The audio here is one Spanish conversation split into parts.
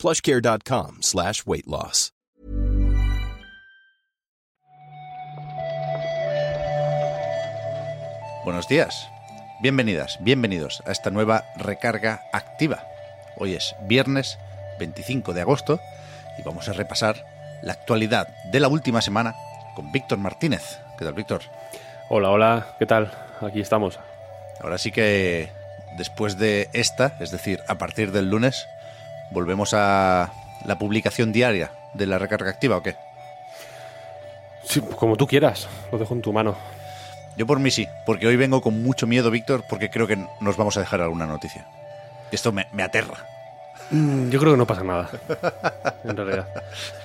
plushcare.com slash weight loss. Buenos días, bienvenidas, bienvenidos a esta nueva recarga activa. Hoy es viernes 25 de agosto y vamos a repasar la actualidad de la última semana con Víctor Martínez. ¿Qué tal, Víctor? Hola, hola, ¿qué tal? Aquí estamos. Ahora sí que después de esta, es decir, a partir del lunes, volvemos a la publicación diaria de la recarga activa o qué? Sí, como tú quieras, lo dejo en tu mano. Yo por mí sí, porque hoy vengo con mucho miedo, Víctor, porque creo que nos vamos a dejar alguna noticia. Esto me, me aterra. Mm, Yo creo que no pasa nada, en realidad.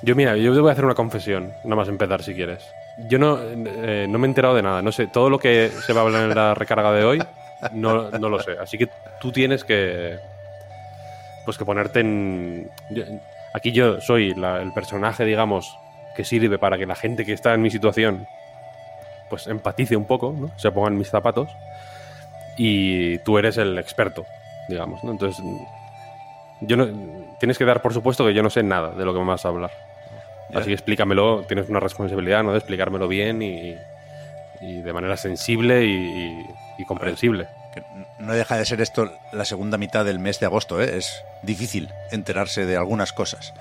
Yo, mira, yo te voy a hacer una confesión, nada más empezar si quieres. Yo no, eh, no me he enterado de nada, no sé, todo lo que se va a hablar en la recarga de hoy, no, no lo sé. Así que tú tienes que, pues que ponerte en... yo- aquí yo soy la- el personaje, digamos, que sirve para que la gente que está en mi situación, pues empatice un poco, ¿no? Se ponga en mis zapatos. Y tú eres el experto, digamos, ¿no? Entonces, yo no, tienes que dar por supuesto que yo no sé nada de lo que me vas a hablar. Así que explícamelo, tienes una responsabilidad, ¿no? De explicármelo bien y, y de manera sensible y- y comprensible. Que no deja de ser esto la segunda mitad del mes de agosto, ¿eh? Es difícil enterarse de algunas cosas.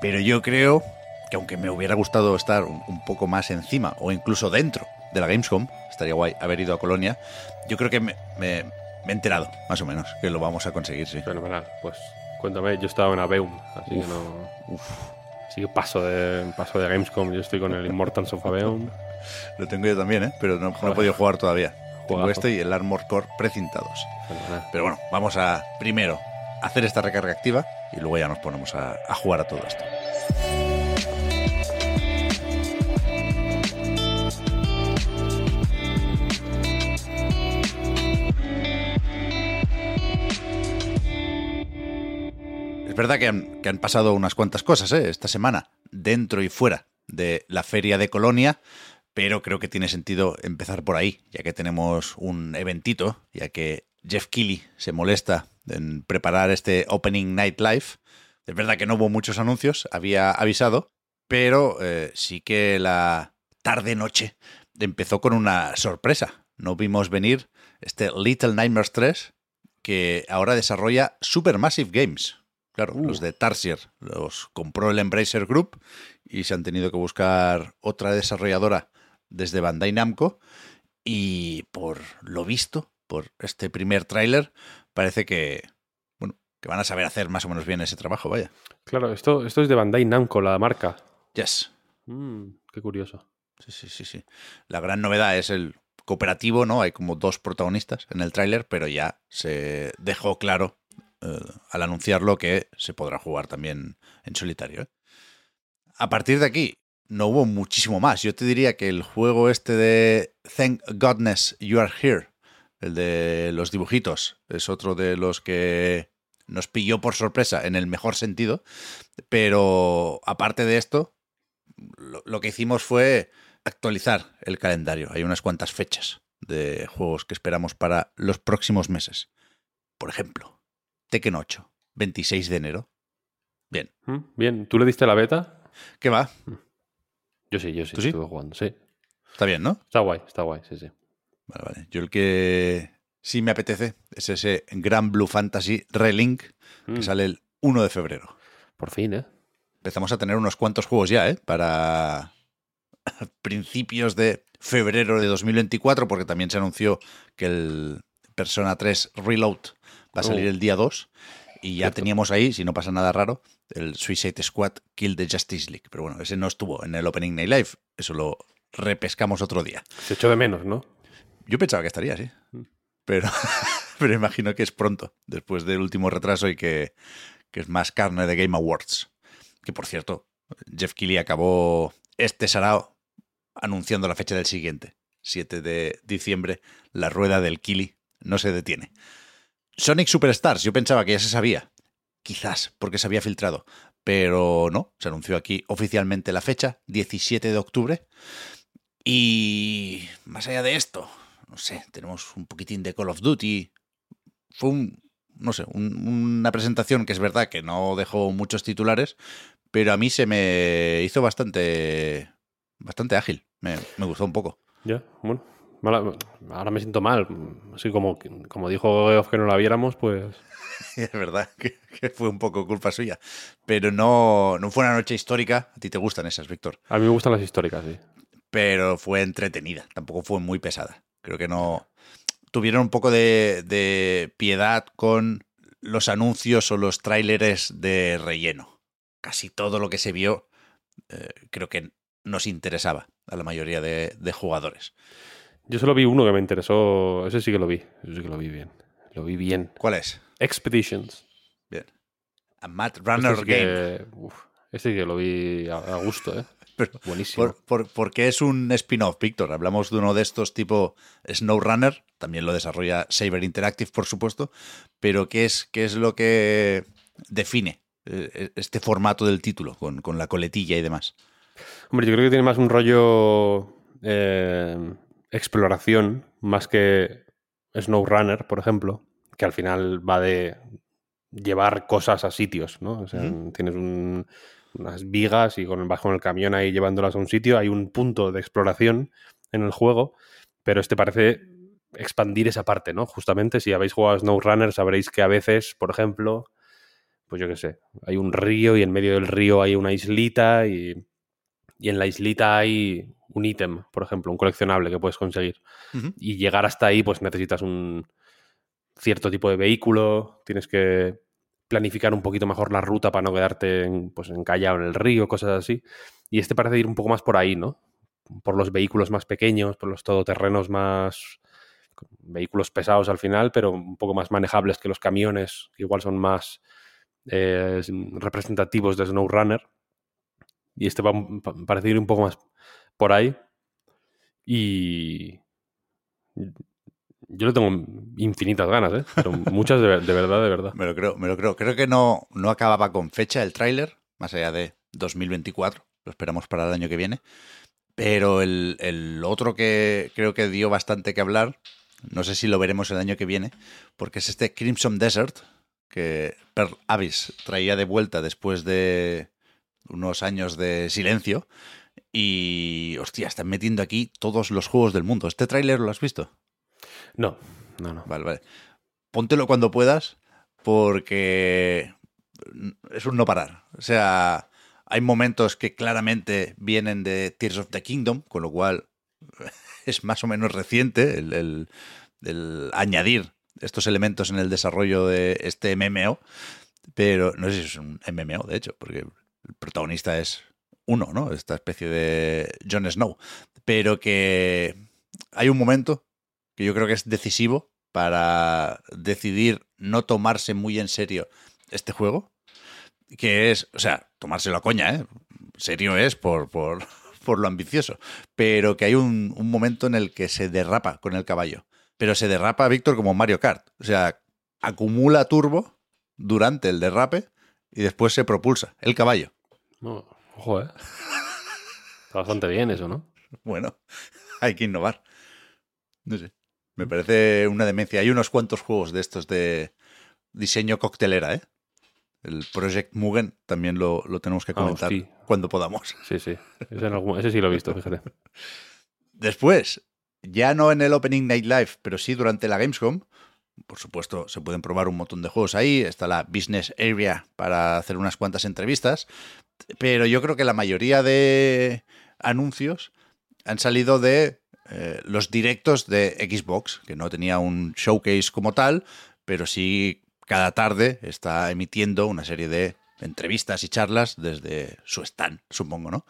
Pero yo creo que aunque me hubiera gustado estar un, un poco más encima o incluso dentro de la Gamescom, estaría guay haber ido a Colonia, yo creo que me, me- me he enterado, más o menos, que lo vamos a conseguir, sí. Fenomenal. Pues cuéntame, yo estaba en Aveum, así que no. Así que paso de, paso de Gamescom, yo estoy con el Immortals of Aveum. Lo tengo yo también, ¿eh? Pero no, no he podido jugar todavía. Tengo este y el Armor Core precintados. Pero bueno, vamos a primero hacer esta recarga activa y luego ya nos ponemos a, a jugar a todo esto. Es verdad que han, que han pasado unas cuantas cosas ¿eh? esta semana, dentro y fuera de la feria de Colonia, pero creo que tiene sentido empezar por ahí, ya que tenemos un eventito, ya que Jeff Keighley se molesta en preparar este Opening Night Live. Es verdad que no hubo muchos anuncios, había avisado, pero eh, sí que la tarde-noche empezó con una sorpresa. No vimos venir este Little Nightmares 3, que ahora desarrolla Supermassive Games. Claro, Uh. los de Tarsier los compró el Embracer Group y se han tenido que buscar otra desarrolladora desde Bandai Namco. Y por lo visto, por este primer tráiler, parece que, bueno, que van a saber hacer más o menos bien ese trabajo, vaya. Claro, esto, esto es de Bandai Namco, la marca. Yes. Mm, qué curioso. Sí, sí, sí, sí. La gran novedad es el cooperativo, ¿no? Hay como dos protagonistas en el tráiler, pero ya se dejó claro eh, al anunciarlo que se podrá jugar también en solitario. ¿eh? A partir de aquí, no hubo muchísimo más. Yo te diría que el juego este de Thank Godness You Are Here, el de los dibujitos, es otro de los que nos pilló por sorpresa en el mejor sentido. Pero aparte de esto, lo, lo que hicimos fue actualizar el calendario. Hay unas cuantas fechas de juegos que esperamos para los próximos meses. Por ejemplo, Tekken 8, 26 de enero. Bien, Mm, Bien, ¿tú le diste la beta? ¿qué va? Yo sí, yo sí, ¿Tú sí? estuve jugando, sí. Está bien, ¿no? Está guay, está guay, sí, sí. Vale, vale. Yo el que sí me apetece es ese Gran Blue Fantasy Relink que Mm, sale el 1 de febrero. Por fin, ¿eh? Empezamos a tener unos cuantos juegos ya, ¿eh? Para principios de febrero de 2024, porque también se anunció que el Persona 3 Reload va a salir Oh. el día 2. Y ya teníamos ahí, si no pasa nada raro, el Suicide Squad Kill the Justice League. Pero bueno, ese no estuvo en el Opening Night Live. Eso lo repescamos otro día. Se echó de menos, ¿no? Yo pensaba que estaría, sí. Mm. Pero, pero imagino que es pronto, después del último retraso y que, que es más carne de Game Awards. Que por cierto, Jeff Keighley acabó este sarao anunciando la fecha del siguiente, 7 de diciembre, la rueda del Kili no se detiene. Sonic Superstars, yo pensaba que ya se sabía, quizás porque se había filtrado, pero no, se anunció aquí oficialmente la fecha, 17 de octubre. Y más allá de esto, no sé, tenemos un poquitín de Call of Duty. Fue un, no sé, una presentación que es verdad que no dejó muchos titulares, pero a mí se me hizo bastante, bastante ágil. Me, gustó un poco. Ya, bueno. Ahora me siento mal. Así como, como dijo Geoff que no la viéramos, pues. es verdad que, fue un poco culpa suya. Pero no, no fue una noche histórica. A ti te gustan esas, Víctor. A mí me gustan las históricas, sí. Pero fue entretenida. Tampoco fue muy pesada. Creo que no. Tuvieron un poco de, de piedad con los anuncios o los tráileres de relleno casi todo lo que se vio eh, creo que nos interesaba a la mayoría de, jugadores. Yo solo vi uno que me interesó, ese sí que lo vi, ese sí que lo vi bien. Lo vi bien. ¿Cuál es? Expeditions. Bien. A Matt Runner este Game. este sí que lo vi a, gusto, ¿eh? Buenísimo. porque es un spin-off, Víctor. Hablamos de uno de estos tipo SnowRunner, también lo desarrolla Saber Interactive, por supuesto, pero ¿qué es, qué es lo que define eh, este formato del título, con, la coletilla y demás? Hombre, yo creo que tiene más un rollo eh, exploración, más que SnowRunner, por ejemplo, que al final va de llevar cosas a sitios, ¿no? O sea, tienes unas vigas y con, vas con el camión ahí llevándolas a un sitio, hay un punto de exploración en el juego, pero este parece expandir esa parte, ¿no? Justamente si habéis jugado a SnowRunner sabréis que a veces, por ejemplo, pues yo qué sé, hay un río y en medio del río hay una islita y, en la islita hay un ítem, por ejemplo, un coleccionable que puedes conseguir. Y llegar hasta ahí, pues necesitas un cierto tipo de vehículo, tienes que planificar un poquito mejor la ruta para no quedarte en, pues, encallado en el río, cosas así. Y este parece ir un poco más por ahí, ¿no? Por los vehículos más pequeños, por los todoterrenos más vehículos pesados al final, pero un poco más manejables que los camiones, que igual son más eh, representativos de SnowRunner. Y este va a parecer un poco más por ahí. Y yo le tengo infinitas ganas, ¿eh? Pero muchas de, verdad, de verdad. Me lo creo, me lo creo. Creo que no, no acababa con fecha el tráiler, más allá de 2024. Lo esperamos para el año que viene. Pero el, el, otro que creo que dio bastante que hablar, no sé si lo veremos el año que viene, porque es este Crimson Desert, que Per Avis traía de vuelta después de unos años de silencio. Y, hostia, están metiendo aquí todos los juegos del mundo. ¿Este tráiler lo has visto? No, no, no. Vale, vale. Póntelo cuando puedas, porque es un no parar. O sea, hay momentos que claramente vienen de Tears of the Kingdom, con lo cual es más o menos reciente el, el añadir estos elementos en el desarrollo de este MMO, pero no sé si es un MMO, de hecho, porque el protagonista es uno, ¿no? Esta especie de Jon Snow. Pero que hay un momento que yo creo que es decisivo para decidir no tomarse muy en serio este juego, que es, o sea, tomárselo a coña, ¿eh? Serio es por, por, por lo ambicioso, pero que hay un, un momento en el que se derrapa con el caballo pero se derrapa Víctor como Mario Kart. O sea, acumula turbo durante el derrape y después se propulsa el caballo. Ojo, ¿eh? Está bastante bien eso, ¿no? Bueno, hay que innovar. No sé. Me parece una demencia. Hay unos cuantos juegos de estos de diseño coctelera, ¿eh? El Project Mugen también lo, tenemos que ah, comentar cuando podamos. Sí, sí. Ese, sí lo he visto, fíjate. Después, ya no en el Opening Night Live, pero sí durante la Gamescom. Por supuesto, se pueden probar un montón de juegos ahí. Está la Business Area para hacer unas cuantas entrevistas. Pero yo creo que la mayoría de anuncios han salido de eh, los directos de Xbox, que no tenía un showcase como tal, pero sí cada tarde está emitiendo una serie de entrevistas y charlas desde su stand, supongo, ¿no?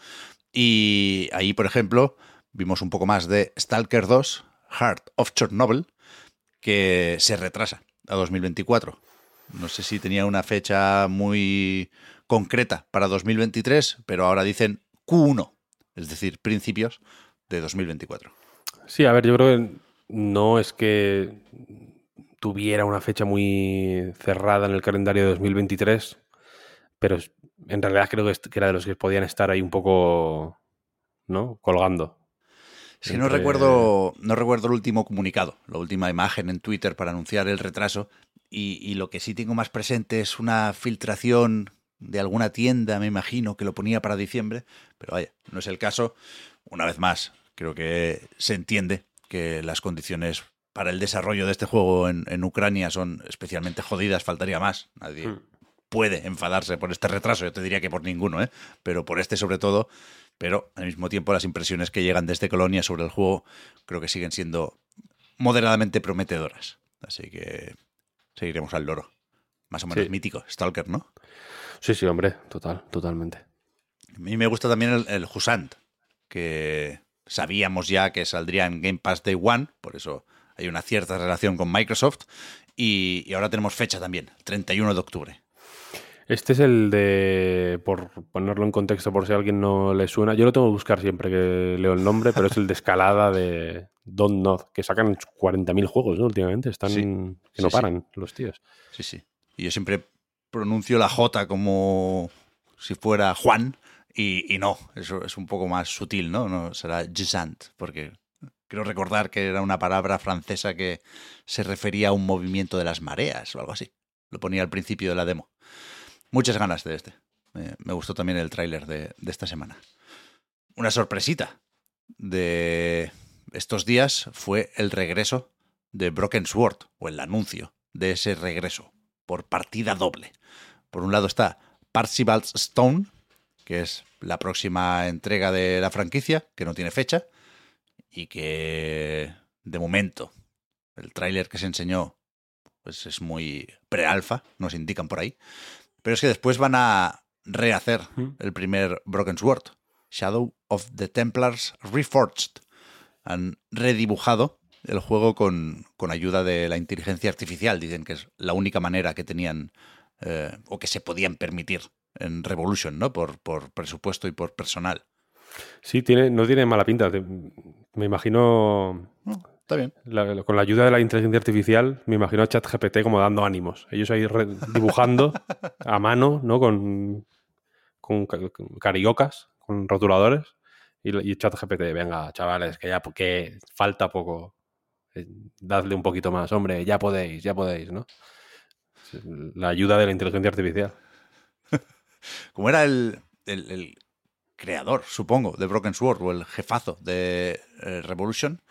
Y ahí, por ejemplo, vimos un poco más de Stalker 2, Heart of Chernobyl, que se retrasa a 2024. No sé si tenía una fecha muy concreta para 2023, pero ahora dicen Q1, es decir, principios de 2024. Sí, a ver, yo creo que no es que tuviera una fecha muy cerrada en el calendario de 2023, pero en realidad creo que era de los que podían estar ahí un poco, ¿no? Colgando. Es que no recuerdo, no recuerdo el último comunicado, la última imagen en Twitter para anunciar el retraso. Y, y, lo que sí tengo más presente es una filtración de alguna tienda, me imagino, que lo ponía para diciembre. Pero vaya, no es el caso. Una vez más, creo que se entiende que las condiciones para el desarrollo de este juego en, en Ucrania son especialmente jodidas, faltaría más. Nadie hmm. puede enfadarse por este retraso, yo te diría que por ninguno, ¿eh? pero por este sobre todo pero al mismo tiempo las impresiones que llegan desde Colonia sobre el juego creo que siguen siendo moderadamente prometedoras. Así que seguiremos al loro. Más o menos mítico, Stalker, ¿no? Sí, sí, hombre, total, totalmente. A mí me gusta también el, el Husant, que sabíamos ya que saldría en Game Pass Day One, por eso hay una cierta relación con Microsoft, y, y ahora tenemos fecha también, 31 de octubre. Este es el de, por ponerlo en contexto por si a alguien no le suena, yo lo tengo que buscar siempre que leo el nombre, pero es el de escalada de Don't Not, que sacan 40.000 juegos ¿no? últimamente, están que no paran los tíos. Sí, sí. Y yo siempre pronuncio la J como si fuera Juan y, no, eso es un poco más sutil, ¿no? no será Gisant, porque creo recordar que era una palabra francesa que se refería a un movimiento de las mareas o algo así. Lo ponía al principio de la demo. Muchas ganas de este. me gustó también el tráiler de, esta semana. Una sorpresita de estos días fue el regreso de Broken Sword, o el anuncio de ese regreso, por partida doble. Por un lado está Parzival's Stone, que es la próxima entrega de la franquicia, que no tiene fecha, y que de momento el tráiler que se enseñó pues es muy pre-alfa, nos indican por ahí. Pero es que después van a rehacer el primer Broken Sword, Shadow of the Templars Reforged. Han redibujado el juego con, ayuda de la inteligencia artificial. Dicen que es la única manera que tenían eh, o que se podían permitir en Revolution, ¿no? Por, por presupuesto y por personal. Sí, tiene, no tiene mala pinta. Me imagino Está bien. con la ayuda de la inteligencia artificial, me imagino a ChatGPT como dando ánimos. Ellos ahí dibujando a mano, ¿no? Con, con cariocas, con rotuladores. Y, ChatGPT, venga, chavales, que ya que falta poco. Eh, dadle un poquito más, hombre, ya podéis, ya podéis, ¿no? La ayuda de la inteligencia artificial. Como era el, creador, supongo, de Broken Sword o el jefazo de eh, Revolution,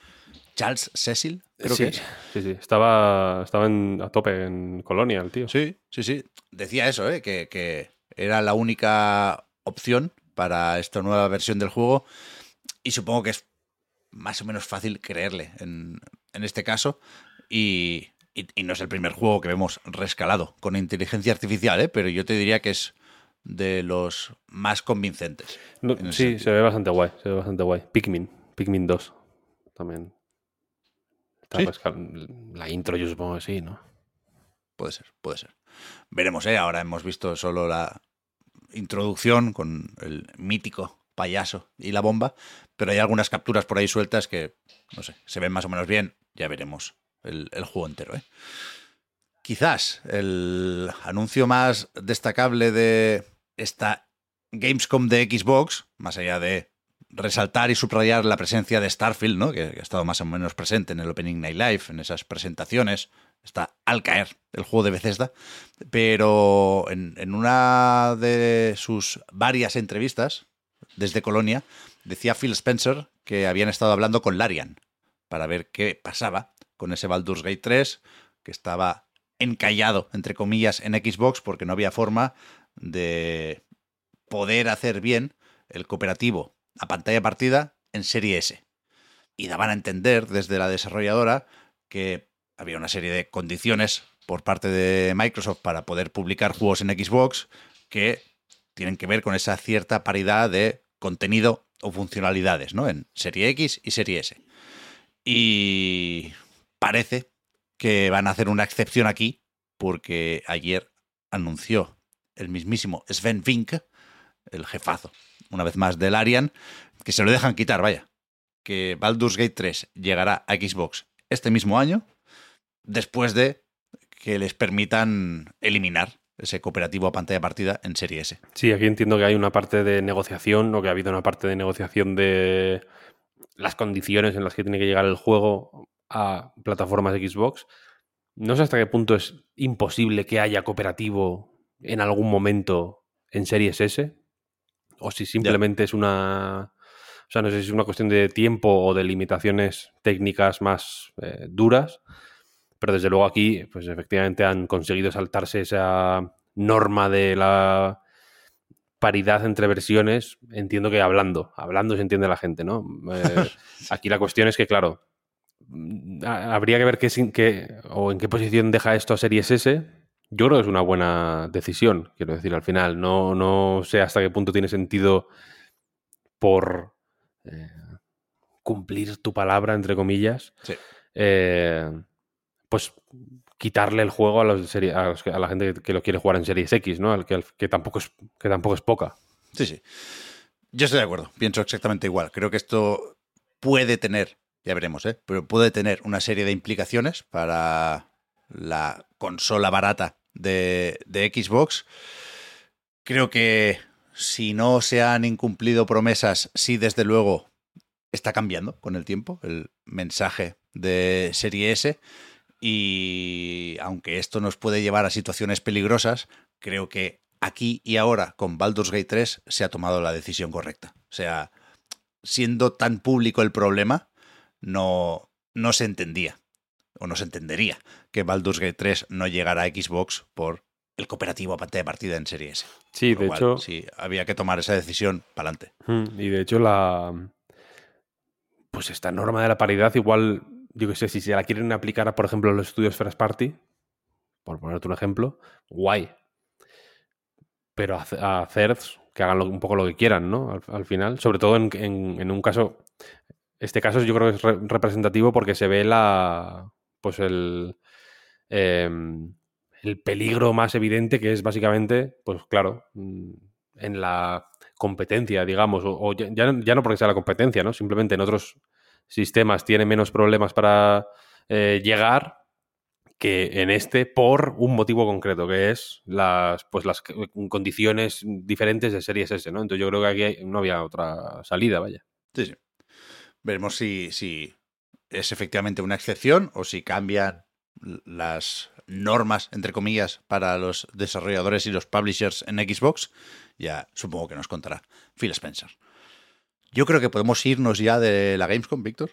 Charles Cecil, creo sí, que es. Sí, sí, estaba, estaba a tope en Colonia el tío. Sí, sí, sí. Decía eso, ¿eh? que, era la única opción para esta nueva versión del juego y supongo que es más o menos fácil creerle en, este caso y, no es el primer juego que vemos rescalado con inteligencia artificial, ¿eh? pero yo te diría que es de los más convincentes. sí, se ve bastante guay, se ve bastante guay. Pikmin, Pikmin 2 también la intro yo supongo que sí, ¿no? Puede ser, puede ser. Veremos, ¿eh? Ahora hemos visto solo la introducción con el mítico payaso y la bomba, pero hay algunas capturas por ahí sueltas que, no sé, se ven más o menos bien. Ya veremos el, el juego entero, ¿eh? Quizás el anuncio más destacable de esta Gamescom de Xbox, más allá de resaltar y subrayar la presencia de Starfield, ¿no? que, ha estado más o menos presente en el Opening Night Live, en esas presentaciones. Está al caer el juego de Bethesda. Pero en, en una de sus varias entrevistas desde Colonia, decía Phil Spencer que habían estado hablando con Larian para ver qué pasaba con ese Baldur's Gate 3, que estaba encallado, entre comillas, en Xbox porque no había forma de poder hacer bien el cooperativo a pantalla partida en serie S. Y daban a entender desde la desarrolladora que había una serie de condiciones por parte de Microsoft para poder publicar juegos en Xbox que tienen que ver con esa cierta paridad de contenido o funcionalidades, ¿no? En serie X y serie S. Y parece que van a hacer una excepción aquí porque ayer anunció el mismísimo Sven Vink, el jefazo, una vez más del Arian, que se lo dejan quitar, vaya. Que Baldur's Gate 3 llegará a Xbox este mismo año, después de que les permitan eliminar ese cooperativo a pantalla partida en Serie S. Sí, aquí entiendo que hay una parte de negociación, o que ha habido una parte de negociación de las condiciones en las que tiene que llegar el juego a plataformas de Xbox. No sé hasta qué punto es imposible que haya cooperativo en algún momento en Series S, o si simplemente es una... O sea, no sé si es una cuestión de tiempo o de limitaciones técnicas más eh, duras, pero desde luego aquí, pues efectivamente han conseguido saltarse esa norma de la paridad entre versiones, entiendo que hablando, hablando se entiende la gente, ¿no? Eh, aquí la cuestión es que, claro, mm, habría que ver qué, qué, o en qué posición deja esto a Series S. Yo creo que es una buena decisión, quiero decir, al final. No, no sé hasta qué punto tiene sentido por eh, cumplir tu palabra, entre comillas. Sí. Eh, pues quitarle el juego a, los serie, a, los, a, la gente que lo quiere jugar en Series X, ¿no? Que, que, tampoco es, que tampoco es poca. Sí, sí. Yo estoy de acuerdo. Pienso exactamente igual. Creo que esto puede tener, ya veremos, ¿eh? pero puede tener una serie de implicaciones para la consola barata de, Xbox. Creo que si no se han incumplido promesas, sí, desde luego, está cambiando con el tiempo el mensaje de Serie S. Y aunque esto nos puede llevar a situaciones peligrosas, creo que aquí y ahora con Baldur's Gate 3 se ha tomado la decisión correcta. O sea, siendo tan público el problema, no, no se entendía o no se entendería que Baldur's Gate 3 no llegara a Xbox por el cooperativo a pantalla de partida en Serie S. Sí, de cual, hecho. Sí, había que tomar esa decisión para adelante. Y de hecho, la. Pues esta norma de la paridad, igual yo qué sé, si se la quieren aplicar, a, por ejemplo, los estudios First Party, por ponerte un ejemplo, guay. Pero a, a CERTs, que hagan lo, un poco lo que quieran, ¿no? Al, al final, sobre todo en, en, en, un caso, este caso yo creo que es re representativo porque se ve la, pues el, eh, el peligro más evidente que es básicamente, pues claro, en la competencia, digamos, o, ya, no porque sea la competencia, ¿no? Simplemente en otros sistemas tiene menos problemas para eh, llegar que en este por un motivo concreto, que es las, pues las condiciones diferentes de Series S, ¿no? Entonces yo creo que aquí no había otra salida, vaya. Sí, sí. Veremos si, si es efectivamente una excepción o si cambian las normas, entre comillas, para los desarrolladores y los publishers en Xbox. Ya supongo que nos contará Phil Spencer. Yo creo que podemos irnos ya de la Gamescom, Víctor.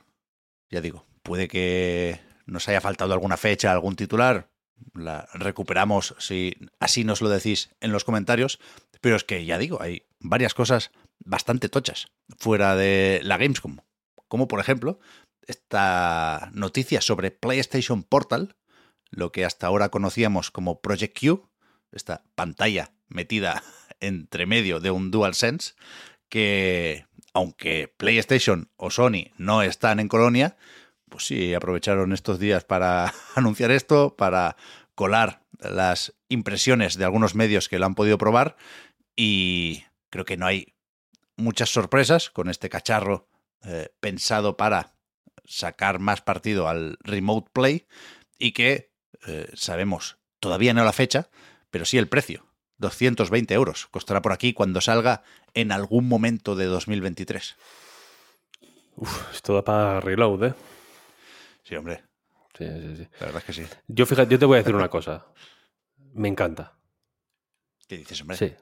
Ya digo, puede que nos haya faltado alguna fecha, algún titular. La recuperamos si así nos lo decís en los comentarios. Pero es que ya digo, hay varias cosas bastante tochas fuera de la Gamescom. Como por ejemplo, esta noticia sobre PlayStation Portal, lo que hasta ahora conocíamos como Project Q, esta pantalla metida entre medio de un DualSense, que aunque PlayStation o Sony no están en Colonia, pues sí, aprovecharon estos días para anunciar esto, para colar las impresiones de algunos medios que lo han podido probar y creo que no hay muchas sorpresas con este cacharro eh, pensado para sacar más partido al remote play y que eh, sabemos todavía no la fecha, pero sí el precio. 220 euros. Costará por aquí cuando salga en algún momento de 2023. Uf, esto da para reload, ¿eh? Sí, hombre. Sí, sí, sí. La verdad es que sí. Yo, fíjate, yo te voy a decir una cosa. Me encanta. ¿Qué dices, hombre? Sí.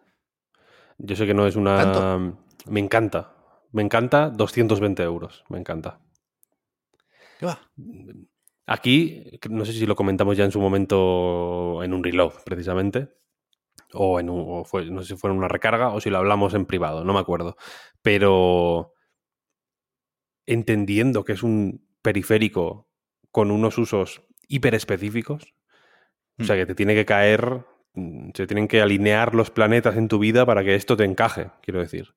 Yo sé que no es una... ¿Tanto? Me encanta. Me encanta 220 euros. Me encanta. ¿Qué va? Aquí, no sé si lo comentamos ya en su momento en un reload, precisamente o, en un, o fue, no sé si fue en una recarga o si lo hablamos en privado, no me acuerdo. Pero entendiendo que es un periférico con unos usos hiper específicos, mm. o sea que te tiene que caer, mm, se tienen que alinear los planetas en tu vida para que esto te encaje, quiero decir.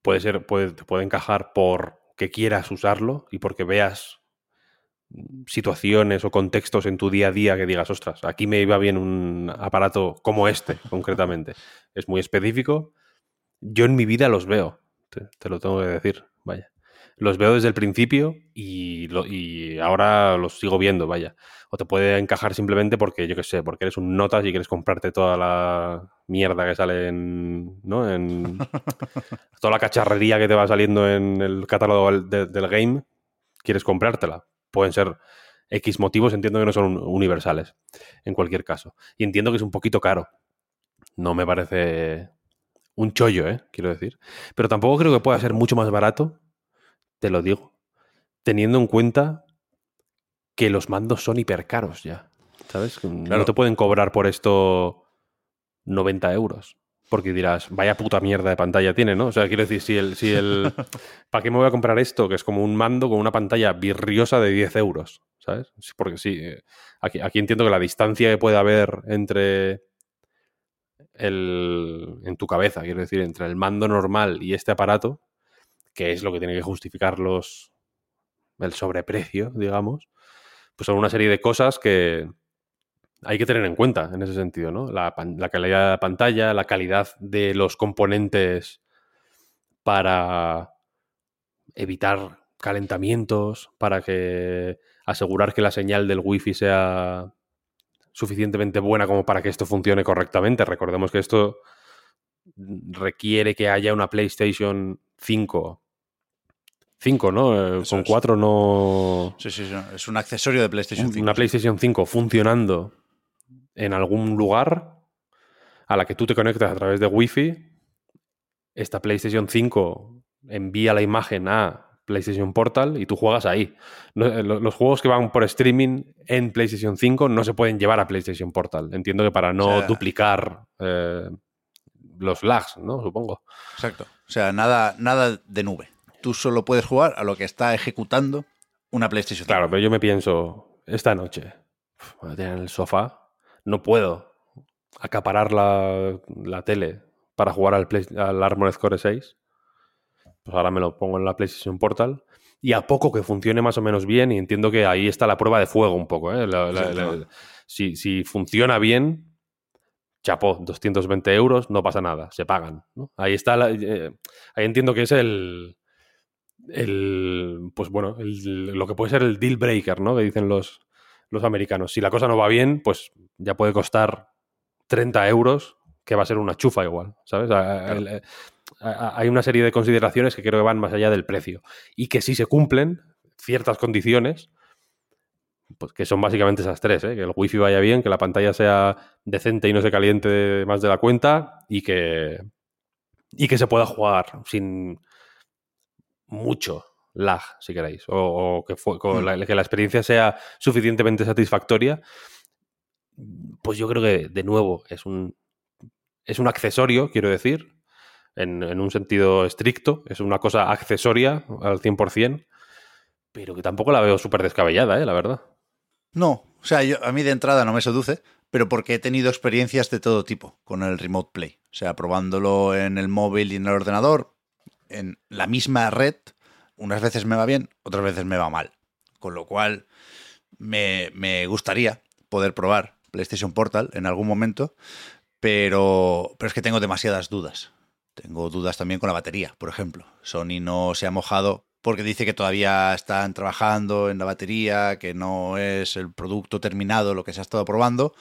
Puede ser, puede, te puede encajar por que quieras usarlo y porque veas situaciones o contextos en tu día a día que digas, ostras, aquí me iba bien un aparato como este, concretamente. Es muy específico. Yo en mi vida los veo, te, lo tengo que decir, vaya. Los veo desde el principio y, y, ahora los sigo viendo, vaya. O te puede encajar simplemente porque, yo qué sé, porque eres un notas y quieres comprarte toda la mierda que sale en, ¿no? En toda la cacharrería que te va saliendo en el catálogo del game, quieres comprártela pueden ser X motivos, entiendo que no son universales, en cualquier caso. Y entiendo que es un poquito caro. No me parece un chollo, ¿eh? Quiero decir. Pero tampoco creo que pueda ser mucho más barato, te lo digo, teniendo en cuenta que los mandos son hipercaros ya. ¿Sabes? No te pueden cobrar por esto 90 euros. Porque dirás, vaya puta mierda de pantalla tiene, ¿no? O sea, quiero decir, si el, si el. ¿Para qué me voy a comprar esto? Que es como un mando con una pantalla virriosa de 10 euros, ¿sabes? Porque sí, eh, aquí, aquí entiendo que la distancia que puede haber entre. El, en tu cabeza, quiero decir, entre el mando normal y este aparato, que es lo que tiene que justificar los, el sobreprecio, digamos, pues son una serie de cosas que, hay que tener en cuenta en ese sentido, ¿no? La, calidad de la pantalla, la calidad de los componentes para evitar calentamientos, para que asegurar que la señal del wifi sea suficientemente buena como para que esto funcione correctamente. Recordemos que esto requiere que haya una PlayStation 5 5, ¿no? Eh, con 4 no. Sí, sí, es un accesorio de PlayStation 5. Una PlayStation 5 funcionando en algún lugar a la que tú te conectas a través de Wi-Fi, esta PlayStation 5 envía la imagen a PlayStation Portal y tú juegas ahí. Eh, los juegos que van por streaming en PlayStation 5 no se pueden llevar a PlayStation Portal. Entiendo que para no duplicar eh, los lags, ¿no? Supongo. Exacto. O sea, nada, nada de nube. Tú solo puedes jugar a lo que está ejecutando una PlayStation 5. Claro, pero yo me pienso, esta noche, voy a tener en el sofá no puedo acaparar la, tele para jugar al, Play, al Armored Core 6, pues ahora me lo pongo en la PlayStation Portal. Y a poco que funcione más o menos bien, y entiendo que ahí está la prueba de fuego un poco. ¿eh? si, funciona bien, chapó, 220 euros, no pasa nada, se pagan. Ahí está, eh, ahí entiendo que es el, el pues bueno, lo que puede ser el deal breaker, ¿no? Que dicen los, los americanos. Si la cosa no va bien, pues ya puede costar 30 euros, que va a ser una chufa igual, ¿sabes? Hay una serie de consideraciones que creo que van más allá del precio. Y que si se cumplen ciertas condiciones, pues que son básicamente esas tres, ¿eh? que el wifi vaya bien, que la pantalla sea decente y no se caliente más de la cuenta y que, y que se pueda jugar sin mucho lag, si queréis, o, que, fue, hmm. la, que la experiencia sea suficientemente satisfactoria, pues yo creo que, de nuevo, es un, es un accesorio, quiero decir, en, un sentido estricto, es una cosa accesoria al 100%, pero que tampoco la veo súper descabellada, ¿eh? la verdad. No, o sea, yo, a mí de entrada no me seduce, pero porque he tenido experiencias de todo tipo con el Remote Play. O sea, probándolo en el móvil y en el ordenador, en la misma red, unas veces me va bien, otras veces me va mal. Con lo cual, me, gustaría poder probar PlayStation Portal en algún momento, pero, pero es que tengo demasiadas dudas. Tengo dudas también con la batería, por ejemplo. Sony no se ha mojado porque dice que todavía están trabajando en la batería, que no es el producto terminado lo que se ha estado probando,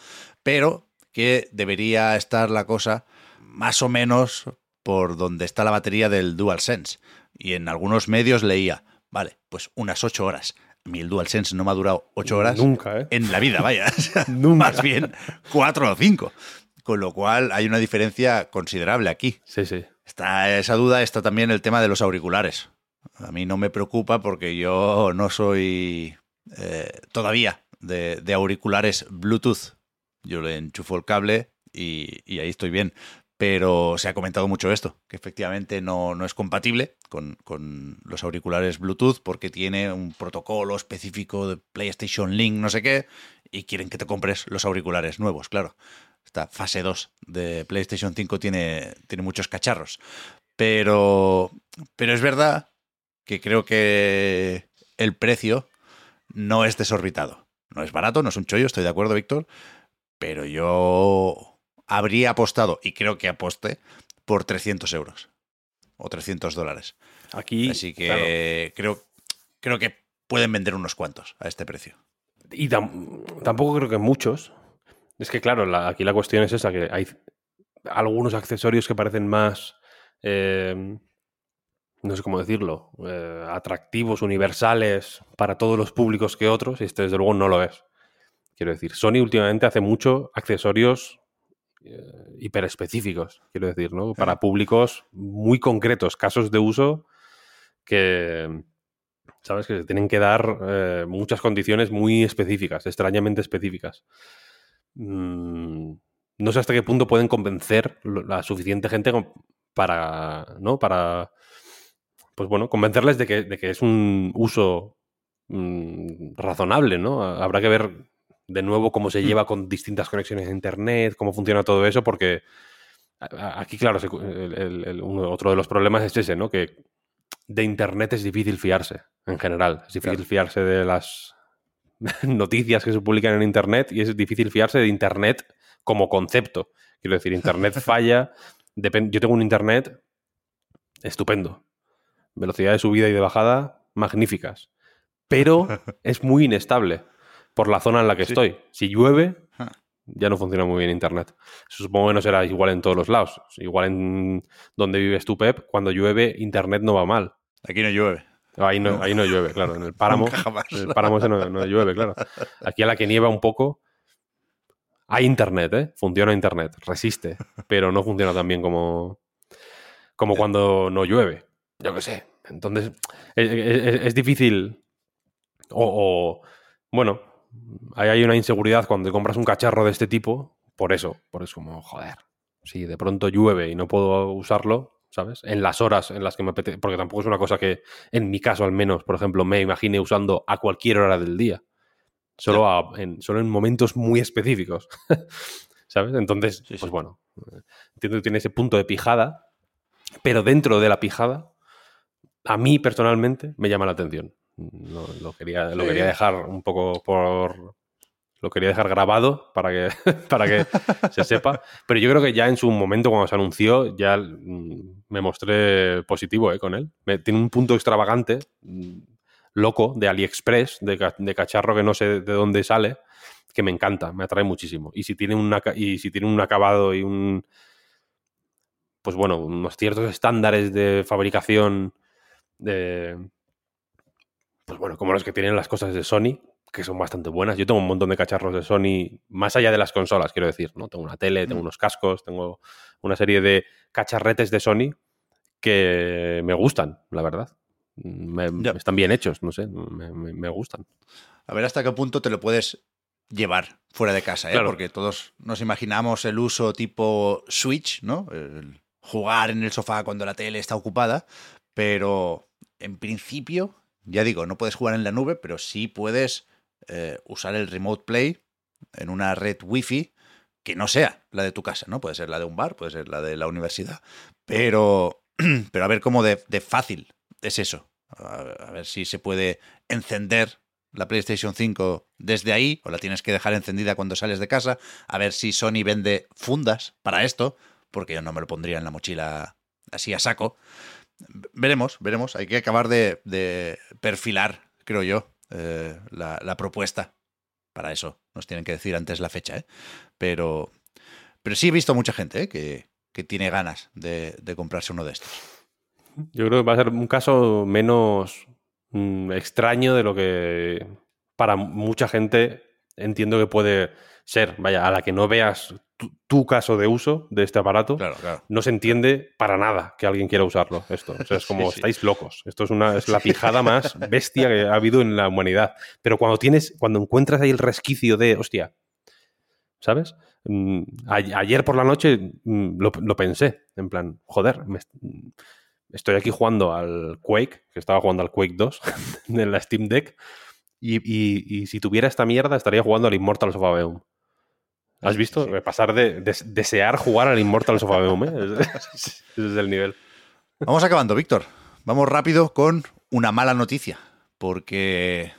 pero que debería estar la cosa más o menos por donde está la batería del DualSense. Y en algunos medios leía, vale, pues unas ocho horas. El DualSense no me ha durado ocho horas. Nunca, ¿eh? En la vida, vaya. Más bien cuatro o cinco. Con lo cual hay una diferencia considerable aquí. Sí, sí. Está esa duda, está también el tema de los auriculares. A mí no me preocupa porque yo no soy eh, todavía de, auriculares Bluetooth. Yo le enchufo el cable y ahí estoy bien pero se ha comentado mucho esto, que efectivamente no, es compatible con, los auriculares Bluetooth porque tiene un protocolo específico de PlayStation Link, no sé qué, y quieren que te compres los auriculares nuevos, claro. Esta fase 2 de PlayStation 5 tiene, tiene muchos cacharros. Pero, pero es verdad que creo que el precio no es desorbitado. No es barato, no es un chollo, estoy de acuerdo, Víctor, pero yo habría apostado, y creo que aposté, por 300 euros o 300 dólares. Aquí, Así que creo, creo que pueden vender unos cuantos a este precio. Y tam- tampoco creo que muchos. Es que, claro, la- aquí la cuestión es esa, que hay algunos accesorios que parecen más, eh, no sé cómo decirlo, eh, atractivos, universales para todos los públicos que otros, y este desde luego no lo es. Quiero decir, Sony últimamente hace mucho accesorios eh, hiperespecíficos, quiero decir, ¿no? Para públicos muy concretos, casos de uso que, ¿sabes? Que se tienen que dar eh, muchas condiciones muy específicas, extrañamente específicas. Mm, no sé hasta qué punto pueden convencer la suficiente gente para, ¿no? Para, pues bueno, convencerles de que, de que es un uso mm, razonable, ¿no? Habrá que ver de nuevo cómo se lleva con distintas conexiones a Internet, cómo funciona todo eso, porque aquí, claro, el- el- el- otro de los problemas es ese, ¿no? Que de Internet es difícil fiarse, en general. Es difícil Claro. fiarse de las noticias que se publican en Internet y es difícil fiarse de Internet como concepto. Quiero decir, Internet falla. Yo tengo un Internet estupendo. Velocidad de subida y de bajada magníficas. Pero es muy inestable por la zona en la que Sí. estoy. Si llueve, Ah. ya no funciona muy bien Internet. Supongo que no será igual en todos los lados. Igual en donde vives tú, Pep, cuando llueve, Internet no va mal. Aquí no llueve. Ahí no, ahí no llueve, claro. En el páramo, en el páramo ese no, no llueve, claro. Aquí a la que nieva un poco, hay internet, ¿eh? Funciona internet, resiste, pero no funciona tan bien como, como cuando no llueve. Yo qué sé. Entonces, es, es- es difícil. O, o, bueno, ahí hay una inseguridad cuando te compras un cacharro de este tipo, por eso, por eso como, joder, si de pronto llueve y no puedo usarlo, ¿sabes? En las horas en las que me apetece, porque tampoco es una cosa que, en mi caso al menos, por ejemplo, me imagine usando a cualquier hora del día. Solo, a- en, solo en momentos muy específicos. ¿Sabes? Entonces, Sí, sí. pues bueno, entiendo que tiene ese punto de pijada, pero dentro de la pijada, a mí personalmente me llama la atención. No, lo, quería, lo Sí. quería dejar un poco por. Lo quería dejar grabado para que, para que se sepa. Pero yo creo que ya en su momento, cuando se anunció, ya mm, me mostré positivo eh, con él. Me- tiene un punto extravagante, mm, loco, de AliExpress, de, ca- de cacharro que no sé de dónde sale, que me encanta, me atrae muchísimo. Y si tiene, una, y si tiene un acabado y un. Pues bueno, unos ciertos estándares de fabricación de. Pues bueno, como los que tienen las cosas de Sony, que son bastante buenas. Yo tengo un montón de cacharros de Sony, más allá de las consolas, quiero decir, ¿no? Tengo una tele, tengo Mm. unos cascos, tengo una serie de cacharretes de Sony que me gustan, la verdad. Me-. Están bien hechos, no sé, me, me- me gustan. A ver hasta qué punto te lo puedes llevar fuera de casa, ¿eh? Claro. Porque todos nos imaginamos el uso tipo Switch, ¿no? El jugar en el sofá cuando la tele está ocupada, pero en principio, ya digo, no puedes jugar en la nube, pero sí puedes eh, usar el Remote Play en una red Wi-Fi que no sea la de tu casa, ¿no? Puede ser la de un bar, puede ser la de la universidad, pero, pero a ver cómo de, fácil es eso. A, a ver si se puede encender la PlayStation 5 desde ahí o la tienes que dejar encendida cuando sales de casa. A ver si Sony vende fundas para esto, porque yo no me lo pondría en la mochila así a saco. Veremos, veremos. Hay que acabar de, perfilar, creo yo, eh, la, propuesta. Para eso nos tienen que decir antes la fecha, ¿eh? Pero, pero sí he visto mucha gente ¿eh? que, que tiene ganas de, de comprarse uno de estos. Yo creo que va a ser un caso menos mm, extraño de lo que para mucha gente entiendo que puede ser. Vaya, a la que no veas tu, tu caso de uso de este aparato, Claro, claro. no se entiende para nada que alguien quiera usarlo. Esto. O sea, es como, Sí, sí. estáis locos. Esto es, una, es la pijada más bestia que ha habido en la humanidad. Pero cuando tienes, cuando encuentras ahí el resquicio de, hostia, ¿sabes? Mm, a- ayer por la noche mm, lo, lo pensé, en plan, joder, me estoy aquí jugando al Quake, que estaba jugando al Quake 2 en la Steam Deck, y, y- y si tuviera esta mierda estaría jugando al Immortal of Aveum. ¿Has visto? sí. Pasar de, de- desear jugar al Immortal of Aveum, ¿eh? Ese es el nivel. Vamos acabando, Víctor. Vamos rápido con una mala noticia, porque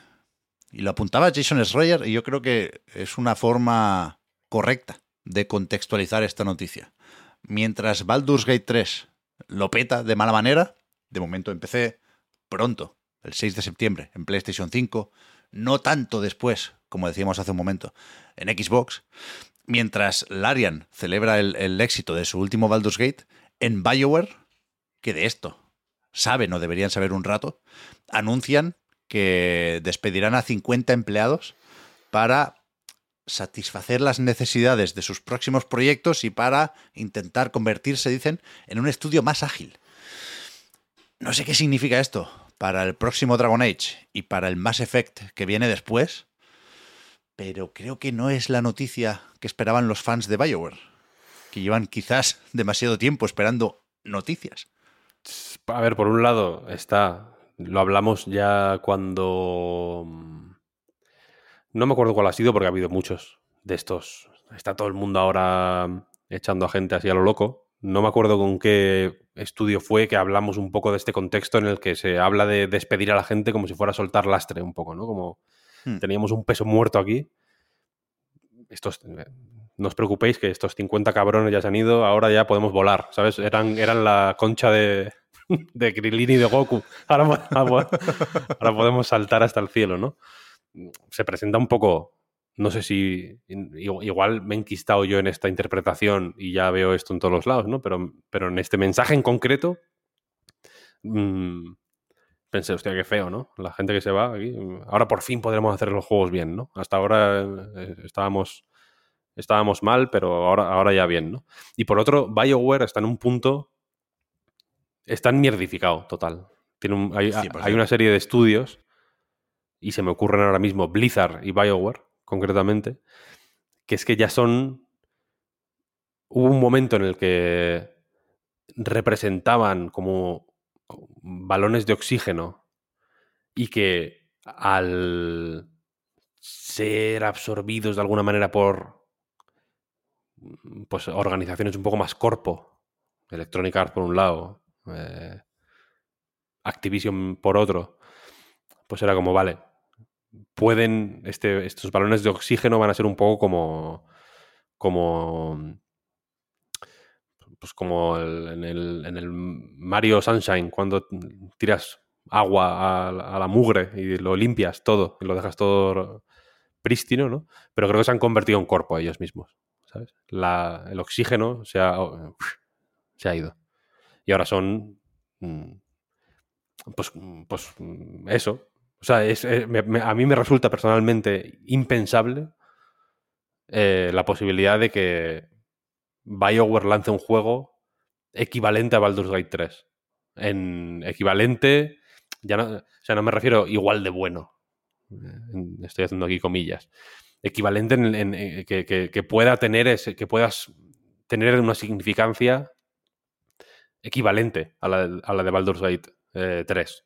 Y lo apuntaba Jason Schreier y yo creo que es una forma correcta de contextualizar esta noticia. Mientras Baldur's Gate 3 lo peta de mala manera, de momento empecé pronto, el 6 de septiembre, en PlayStation 5, no tanto después, como decíamos hace un momento, en Xbox, mientras Larian celebra el, éxito de su último Baldur's Gate, en BioWare, que de esto saben o deberían saber un rato, anuncian que despedirán a 50 empleados para satisfacer las necesidades de sus próximos proyectos y para intentar convertirse, dicen, en un estudio más ágil. No sé qué significa esto para el próximo Dragon Age y para el Mass Effect que viene después, pero creo que no es la noticia que esperaban los fans de BioWare, que llevan quizás demasiado tiempo esperando noticias. A ver, por un lado está, lo hablamos ya cuando... No me acuerdo cuál ha sido porque ha habido muchos de estos. Está todo el mundo ahora echando a gente así a lo loco. No me acuerdo con qué estudio fue que hablamos un poco de este contexto en el que se habla de despedir a la gente como si fuera a soltar lastre un poco, ¿no? Como Hmm. teníamos un peso muerto aquí. Estos, eh, no os preocupéis que estos 50 cabrones ya se han ido, ahora ya podemos volar, ¿sabes? Eran, eran la concha de, de Krilin y de Goku. Ahora, ahora- ahora podemos saltar hasta el cielo, ¿no? Se presenta un poco, no sé si igual me he enquistado yo en esta interpretación y ya veo esto en todos los lados, ¿no? Pero, pero en este mensaje en concreto mm, pensé, hostia, qué feo, ¿no? La gente que se va aquí. Ahora por fin podremos hacer los juegos bien, ¿no? Hasta ahora eh, estábamos, estábamos mal, pero ahora, ahora ya bien, ¿no? Y por otro, BioWare está en un punto. Está mierdificado, total. Tiene un- hay, 100%. hay una serie de estudios, y se me ocurren ahora mismo Blizzard y BioWare, concretamente, que es que ya son. Hubo un momento en el que representaban como balones de oxígeno y que al ser absorbidos de alguna manera por pues organizaciones un poco más corpo, Electronic Arts por un lado, eh, Activision por otro, pues era como, vale, pueden, este, estos balones de oxígeno van a ser un poco como, como, pues como en, el, en el Mario Sunshine, cuando tiras agua a, la- mugre y lo limpias todo y lo dejas todo prístino, ¿no? Pero creo que se han convertido en cuerpo ellos mismos, ¿sabes? El oxígeno se ha, se ha ido. Y ahora son, mm, pues, mm, pues mm, eso. O sea, eh, a mí me resulta personalmente impensable eh, la posibilidad de que BioWare lance un juego equivalente a Baldur's Gate 3. En equivalente, ya no, o sea, no me refiero igual de bueno. Eh, en- Estoy haciendo aquí comillas. Equivalente en, en- en- que, que- que pueda tener ese, que puedas tener una significancia equivalente a la, a la de Baldur's Gate eh, 3.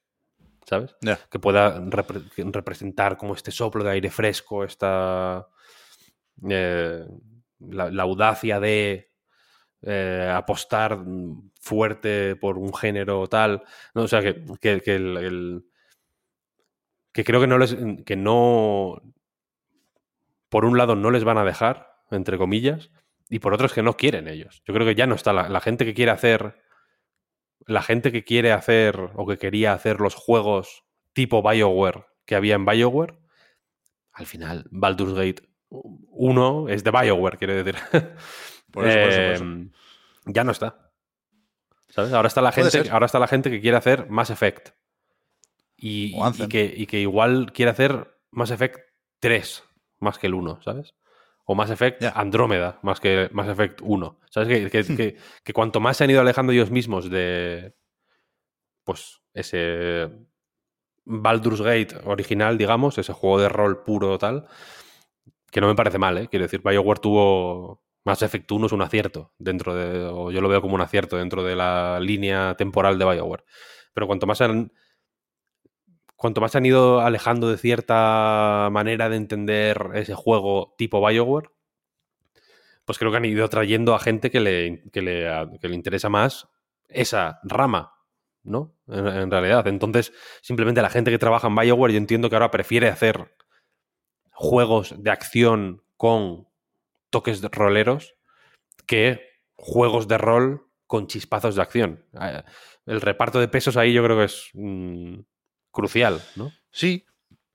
¿Sabes? Ya. que pueda repre- representar como este soplo de aire fresco, esta eh, la, la audacia de eh, apostar fuerte por un género tal. No, o sea, que, que- el- que creo que no les que no por un lado no les van a dejar, entre comillas, y por otro es que no quieren ellos. Yo creo que ya no está la, la gente que quiere hacer la gente que quiere hacer o que quería hacer los juegos tipo BioWare que había en BioWare, al final Baldur's Gate 1 es de BioWare, quiere decir. Por eso, por eso, por eso. Eh, Ya no está. ¿Sabes? Ahora está la gente, ahora está la gente que quiere hacer Mass Effect. Y, que, y que igual quiere hacer Mass Effect 3 más que el 1, ¿sabes? O Mass Effect. Andrómeda más que Mass Effect 1. ¿Sabes? Que, que- que- que cuanto más se han ido alejando ellos mismos de. Pues ese. Baldur's Gate original, digamos, ese juego de rol puro tal. Que no me parece mal, ¿eh? Quiero decir, BioWare tuvo. Mass Effect 1 es un acierto dentro de. O yo lo veo como un acierto dentro de la línea temporal de BioWare. Pero cuanto más han. Cuanto más han ido alejando de cierta manera de entender ese juego tipo BioWare, pues creo que han ido trayendo a gente que le, que le, que le interesa más esa rama, ¿no? En, en realidad. Entonces, simplemente la gente que trabaja en BioWare, yo entiendo que ahora prefiere hacer juegos de acción con toques roleros que juegos de rol con chispazos de acción. Eh, El reparto de pesos ahí yo creo que es mm, crucial, ¿no? Sí,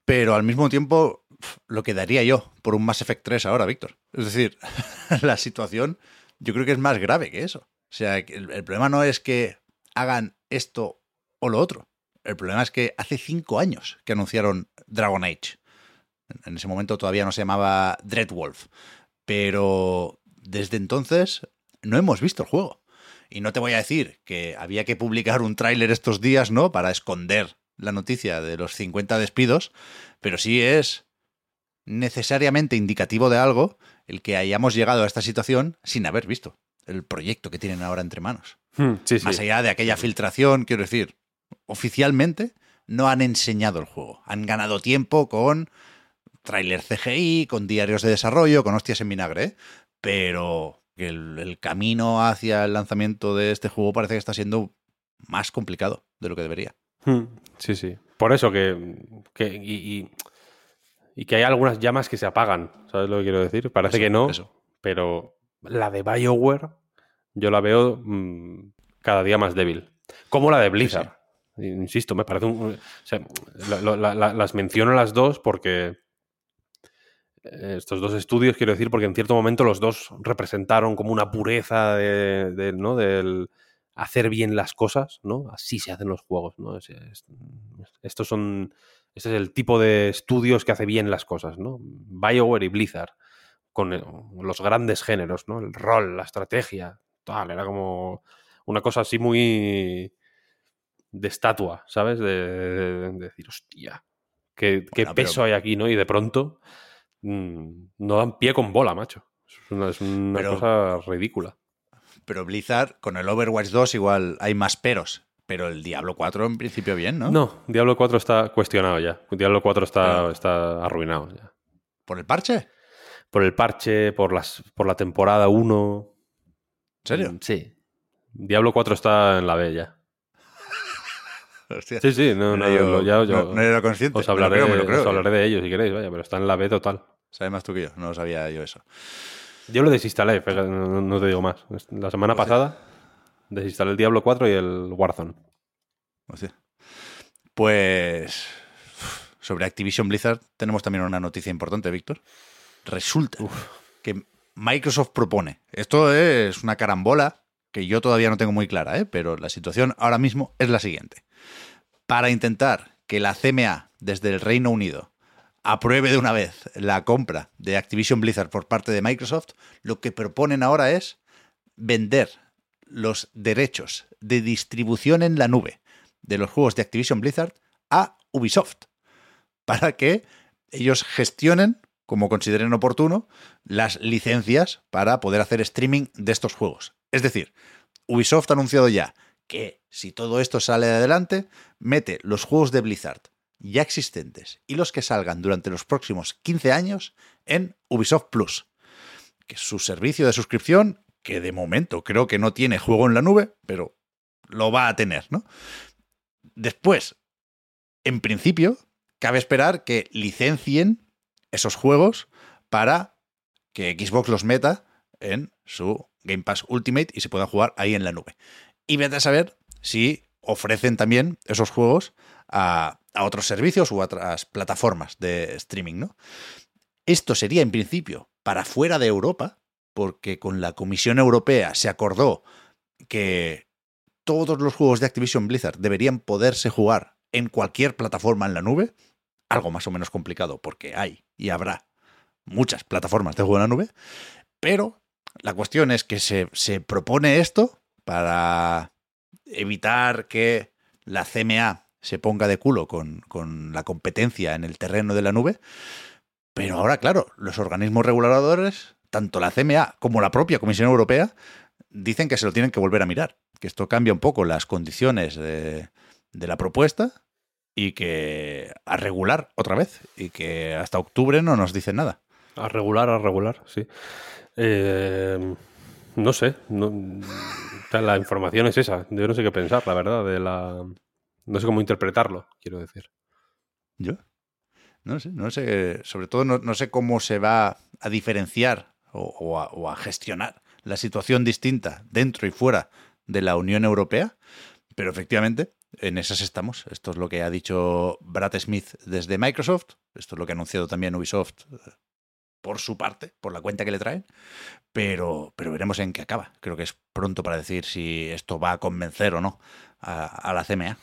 pero al mismo tiempo lo que daría yo por un Mass Effect 3 ahora, Víctor. Es decir, la situación yo creo que es más grave que eso. O sea, el, el problema no es que hagan esto o lo otro. El problema es que hace cinco años que anunciaron Dragon Age. En ese momento todavía no se llamaba Dreadwolf. Pero desde entonces no hemos visto el juego. Y no te voy a decir que había que publicar un tráiler estos días, ¿no? Para esconder la noticia de los 50 despidos, pero sí es necesariamente indicativo de algo el que hayamos llegado a esta situación sin haber visto el proyecto que tienen ahora entre manos. Hmm, Sí, sí. Más allá de aquella filtración, quiero decir, oficialmente no han enseñado el juego. Han ganado tiempo con tráiler CGI, con diarios de desarrollo, con hostias en vinagre, ¿eh? pero el, el camino hacia el lanzamiento de este juego parece que está siendo más complicado de lo que debería. Hmm, Sí, sí. Por eso que. que- y, y- y que hay algunas llamas que se apagan. ¿Sabes lo que quiero decir? Parece Eso, que no. eso. Pero la de BioWare, yo la veo mm, cada día más débil. Como la de Blizzard. Insisto, me parece un. o sea, la- la- la- la- las menciono las dos porque. Estos dos estudios, quiero decir, porque en cierto momento los dos representaron como una pureza de, de- ¿no? del hacer bien las cosas, ¿no? Así se hacen los juegos, ¿no? Es- es- estos son. Este es el tipo de estudios que hace bien las cosas, ¿no? BioWare y Blizzard con el- los grandes géneros, ¿no? El rol, la estrategia, tal, era como una cosa así muy de estatua, ¿sabes? De, de- de decir, hostia, qué, qué Bueno, pero- peso hay aquí, ¿no? Y de pronto no dan pie con bola, macho. Es una, es una Pero- cosa ridícula. Pero Blizzard, con el Overwatch 2 igual hay más peros, pero el Diablo 4 en principio bien, ¿no? ¿no? Diablo 4 está cuestionado ya. Diablo 4 está, Pero- está arruinado ya. ¿Por el parche? Por el parche, por, las, por la temporada 1. ¿En serio? Mm, Sí. Diablo 4 está en la B ya. Hostia. Sí, sí, no, no, Era yo- lo- ya yo- no- no era consciente. os Me lo hablaré, creo, me lo creo. os hablaré de ello si queréis, vaya, pero está en la B total. Sabes más tú que yo, no sabía yo eso. Yo lo desinstalé, no, no te digo más. La semana pasada desinstalé el Diablo 4 y el Warzone. Pues sobre Activision Blizzard tenemos también una noticia importante, Víctor. Resulta que Microsoft propone, esto es una carambola que yo todavía no tengo muy clara, ¿eh? pero la situación ahora mismo es la siguiente. Para intentar que la CMA desde el Reino Unido apruebe de una vez la compra de Activision Blizzard por parte de Microsoft, lo que proponen ahora es vender los derechos de distribución en la nube de los juegos de Activision Blizzard a Ubisoft para que ellos gestionen, como consideren oportuno, las licencias para poder hacer streaming de estos juegos. Es decir, Ubisoft ha anunciado ya que si todo esto sale adelante, mete los juegos de Blizzard ya existentes y los que salgan durante los próximos 15 años en Ubisoft Plus, que es su servicio de suscripción que de momento creo que no tiene juego en la nube, pero lo va a tener, ¿no? Después, en principio, cabe esperar que licencien esos juegos para que Xbox los meta en su Game Pass Ultimate y se puedan jugar ahí en la nube. Y vete a saber si ofrecen también esos juegos a, otros servicios u otras plataformas de streaming, ¿no? Esto sería en principio para fuera de Europa, porque con la Comisión Europea se acordó que todos los juegos de Activision Blizzard deberían poderse jugar en cualquier plataforma en la nube, algo más o menos complicado porque hay y habrá muchas plataformas de juego en la nube, pero la cuestión es que se propone esto para evitar que la CMA se ponga de culo con, con la competencia en el terreno de la nube, pero ahora, claro, los organismos reguladores, tanto la CMA como la propia Comisión Europea, dicen que se lo tienen que volver a mirar, que esto cambia un poco las condiciones de, de la propuesta y que a regular otra vez y que hasta octubre no nos dicen nada. A regular, a regular, sí. Eh, no sé. no- la información es esa. Yo no sé qué pensar, la verdad, de la. No sé cómo interpretarlo, quiero decir. ¿Yo? No sé, no sé, sobre todo no, sé cómo se va a diferenciar o, o a, o a gestionar la situación distinta dentro y fuera de la Unión Europea, pero efectivamente en esas estamos. Esto es lo que ha dicho Brad Smith desde Microsoft, esto es lo que ha anunciado también Ubisoft eh, por su parte, por la cuenta que le traen, pero, pero veremos en qué acaba. Creo que es pronto para decir si esto va a convencer o no a, a la CMA.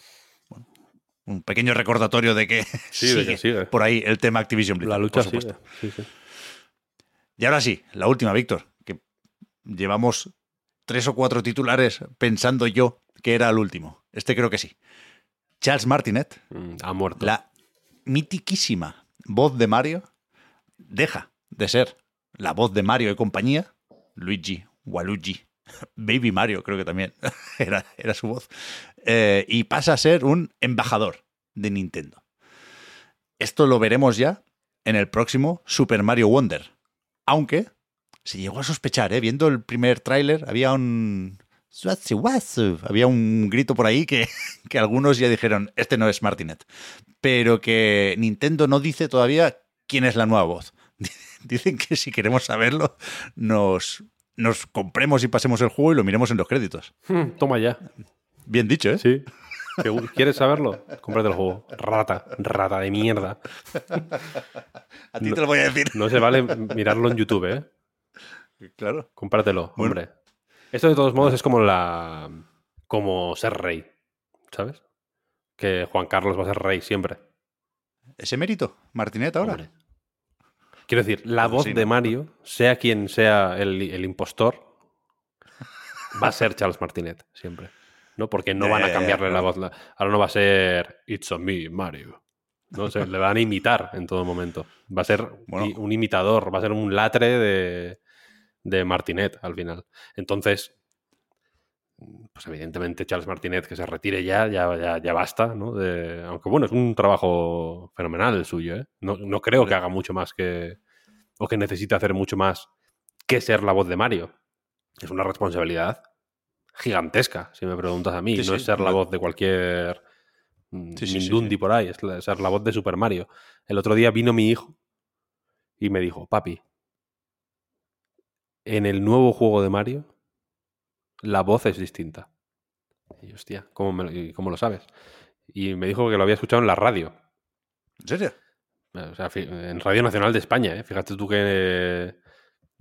Bueno, un pequeño recordatorio de que, Sí, de que sigue. por ahí el tema Activision Blizzard. La lucha por supuesto. sigue. Sí, sí. Y ahora sí, la última, Víctor, que llevamos tres o cuatro titulares pensando yo que era el último. Este creo que sí. Charles Martinet, Mm, Ha muerto. la mitiquísima voz de Mario, deja de ser la voz de Mario y compañía, Luigi, Waluigi, Baby Mario creo que también era, era su voz, eh, y pasa a ser un embajador de Nintendo. Esto lo veremos ya en el próximo Super Mario Wonder. Aunque se llegó a sospechar, ¿eh? viendo el primer tráiler, había un... Había un grito por ahí que, que algunos ya dijeron, este no es Martinet. Pero que Nintendo no dice todavía quién es la nueva voz. Dicen que si queremos saberlo, nos, nos compremos y pasemos el juego y lo miremos en los créditos. Mm, Toma ya. Bien dicho, ¿eh? Sí. ¿Te- ¿Quieres saberlo? Cómprate el juego. Rata. Rata de mierda. A ti te lo voy a decir. No se vale mirarlo en YouTube, ¿eh? Claro. Cómpratelo, Bueno. hombre. Esto de todos modos es como la. como ser rey. ¿Sabes? Que Juan Carlos va a ser rey siempre. ¿Ese mérito? ¿Martinet ahora? Hombre. Quiero decir, la voz de. Mario, sea quien sea el, el impostor, va a ser Charles Martinet, siempre. ¿No? Porque no van a ya, cambiarle la voz. Ahora no va a ser It's on me, Mario. No sé, le van a imitar en todo momento. Va a ser Bueno. un imitador, va a ser un latre de, de Martinet al final. Entonces, pues evidentemente Charles Martinet que se retire ya, ya, ya, ya basta, ¿no? De- aunque bueno, es un trabajo fenomenal el suyo, ¿eh? No, no creo que haga mucho más que... o que necesite hacer mucho más que ser la voz de Mario. Es una responsabilidad gigantesca, si me preguntas a mí. Sí, no sí, es ser la voz de cualquier mm, Mindundi sí. por ahí, es la- ser la voz de Super Mario. El otro día vino mi hijo y me dijo, papi, en el nuevo juego de Mario, la voz es distinta. Y hostia, ¿cómo, me cómo lo sabes? Y me dijo que lo había escuchado en la radio. ¿En serio? O sea, en Radio Nacional de España, ¿eh? Fíjate tú qué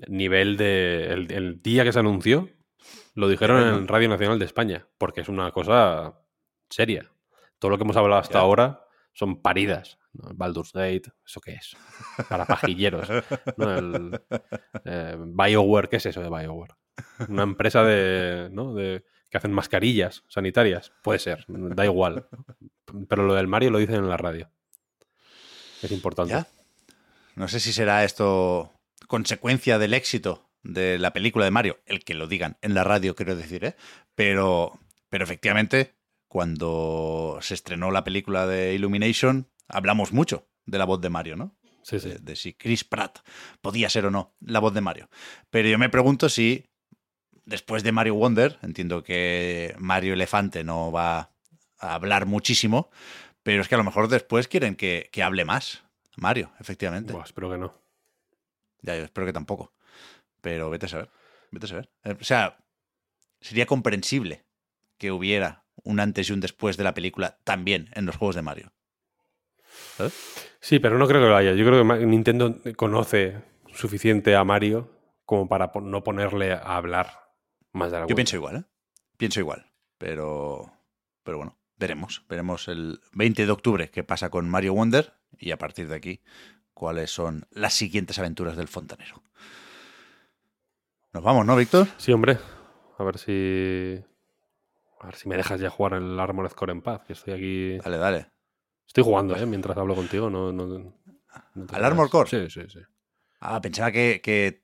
nivel de... El, el día que se anunció, lo dijeron en Radio Nacional de España, porque es una cosa seria. Todo lo que hemos hablado hasta ahora son paridas. ¿no? Baldur's Gate, ¿eso qué es? Para pajilleros. ¿no? El, eh, BioWare, ¿qué es eso de BioWare? Una empresa de, ¿no? de que hacen mascarillas sanitarias. Puede ser, da igual. Pero lo del Mario lo dicen en la radio. Es importante. ¿Ya? No sé si será esto consecuencia del éxito de la película de Mario, el que lo digan en la radio, quiero decir, ¿eh? Pero, pero efectivamente, cuando se estrenó la película de Illumination, hablamos mucho de la voz de Mario, ¿no? Sí, sí. De, de si Chris Pratt podía ser o no la voz de Mario. Pero yo me pregunto si después de Mario Wonder, entiendo que Mario Elefante no va a hablar muchísimo, pero es que a lo mejor después quieren que, que hable más. Mario, efectivamente. Buah, espero que no. Ya, yo espero que tampoco. Pero vete a saber. Vete a saber. Eh, O sea, sería comprensible que hubiera un antes y un después de la película también en los juegos de Mario. ¿Sabes? Sí, pero no creo que lo haya. Yo creo que Nintendo conoce suficiente a Mario como para no ponerle a hablar más de la Yo pienso igual, ¿eh? Pienso igual. Pero, pero bueno, veremos. Veremos el 20 de octubre qué pasa con Mario Wonder y a partir de aquí cuáles son las siguientes aventuras del fontanero. Nos vamos, ¿no, Víctor? Sí, hombre. A ver si. A ver si me dejas ya jugar el Armored Core en paz. Que estoy aquí. Dale, dale. Estoy jugando, ¿eh? Mientras hablo contigo. No, no, no ¿Al Armored. Core? Sí, sí, sí. Ah, pensaba que, que,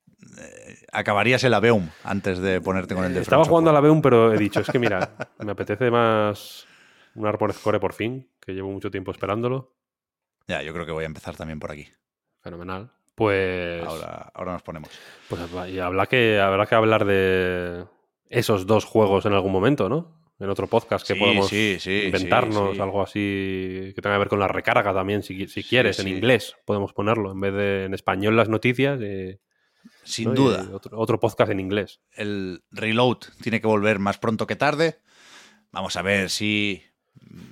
acabarías el Aveum antes de ponerte con el de Eh, Estaba jugando a la Software. Beum, pero he dicho, es que mira, me apetece más un Armored Core por fin, que llevo mucho tiempo esperándolo. Ya, yo creo que voy a empezar también por aquí. Fenomenal. Pues. Ahora, ahora nos ponemos. Pues y habrá que, habrá que hablar de esos dos juegos en algún momento, ¿no? en otro podcast que Sí, podemos sí, sí, inventarnos, algo así que tenga que ver con la recarga también, si, si quieres, en inglés podemos ponerlo, en vez de en español las noticias. eh, Sin ¿no? duda. Otro podcast en inglés. el reload tiene que volver más pronto que tarde. Vamos a ver si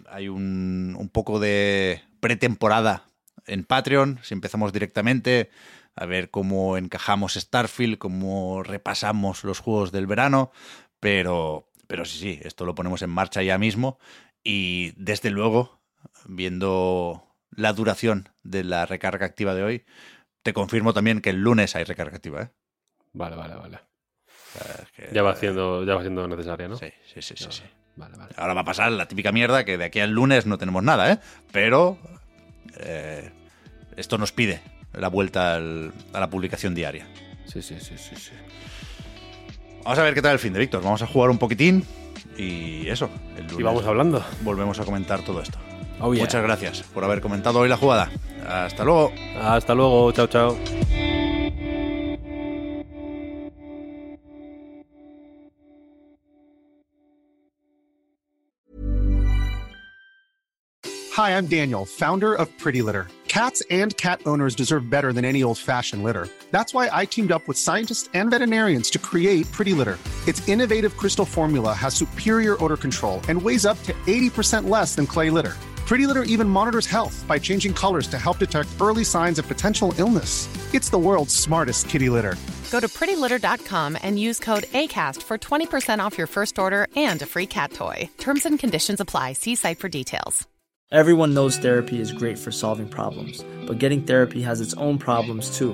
hay un, un poco de pretemporada en Patreon, si empezamos directamente, a ver cómo encajamos Starfield, cómo repasamos los juegos del verano, pero, pero sí, sí, esto lo ponemos en marcha ya mismo y desde luego, viendo la duración de la recarga activa de hoy, te confirmo también que el lunes hay recarga activa. ¿eh? Vale, vale, vale. O sea, es que- Ya va siendo, ya va siendo necesaria, ¿no? Sí, sí, sí, sí, sí. Vale, vale. Ahora va a pasar la típica mierda que de aquí al lunes no tenemos nada, ¿eh? Pero eh, esto nos pide la vuelta al- a la publicación diaria. Sí, sí, sí, sí, sí. Vamos a ver qué tal el fin de Víctor. Vamos a jugar un poquitín y eso. El lunes Y vamos hablando. volvemos a comentar todo esto. Oh, yeah. Muchas gracias por haber comentado hoy la jugada. Hasta luego. Hasta luego, chao, chao. Hi, I'm Daniel, founder of Pretty Litter. Cats and cat owners deserve better than any old fashioned litter. That's why I teamed up with scientists and veterinarians to create Pretty Litter. Its innovative crystal formula has superior odor control and weighs up to 80% less than clay litter. Pretty Litter even monitors health by changing colors to help detect early signs of potential illness. It's the world's smartest kitty litter. Go to prettylitter.com and use code ACAST for 20% off your first order and a free cat toy. Terms and conditions apply. See site for details. Everyone knows therapy is great for solving problems, but getting therapy has its own problems too,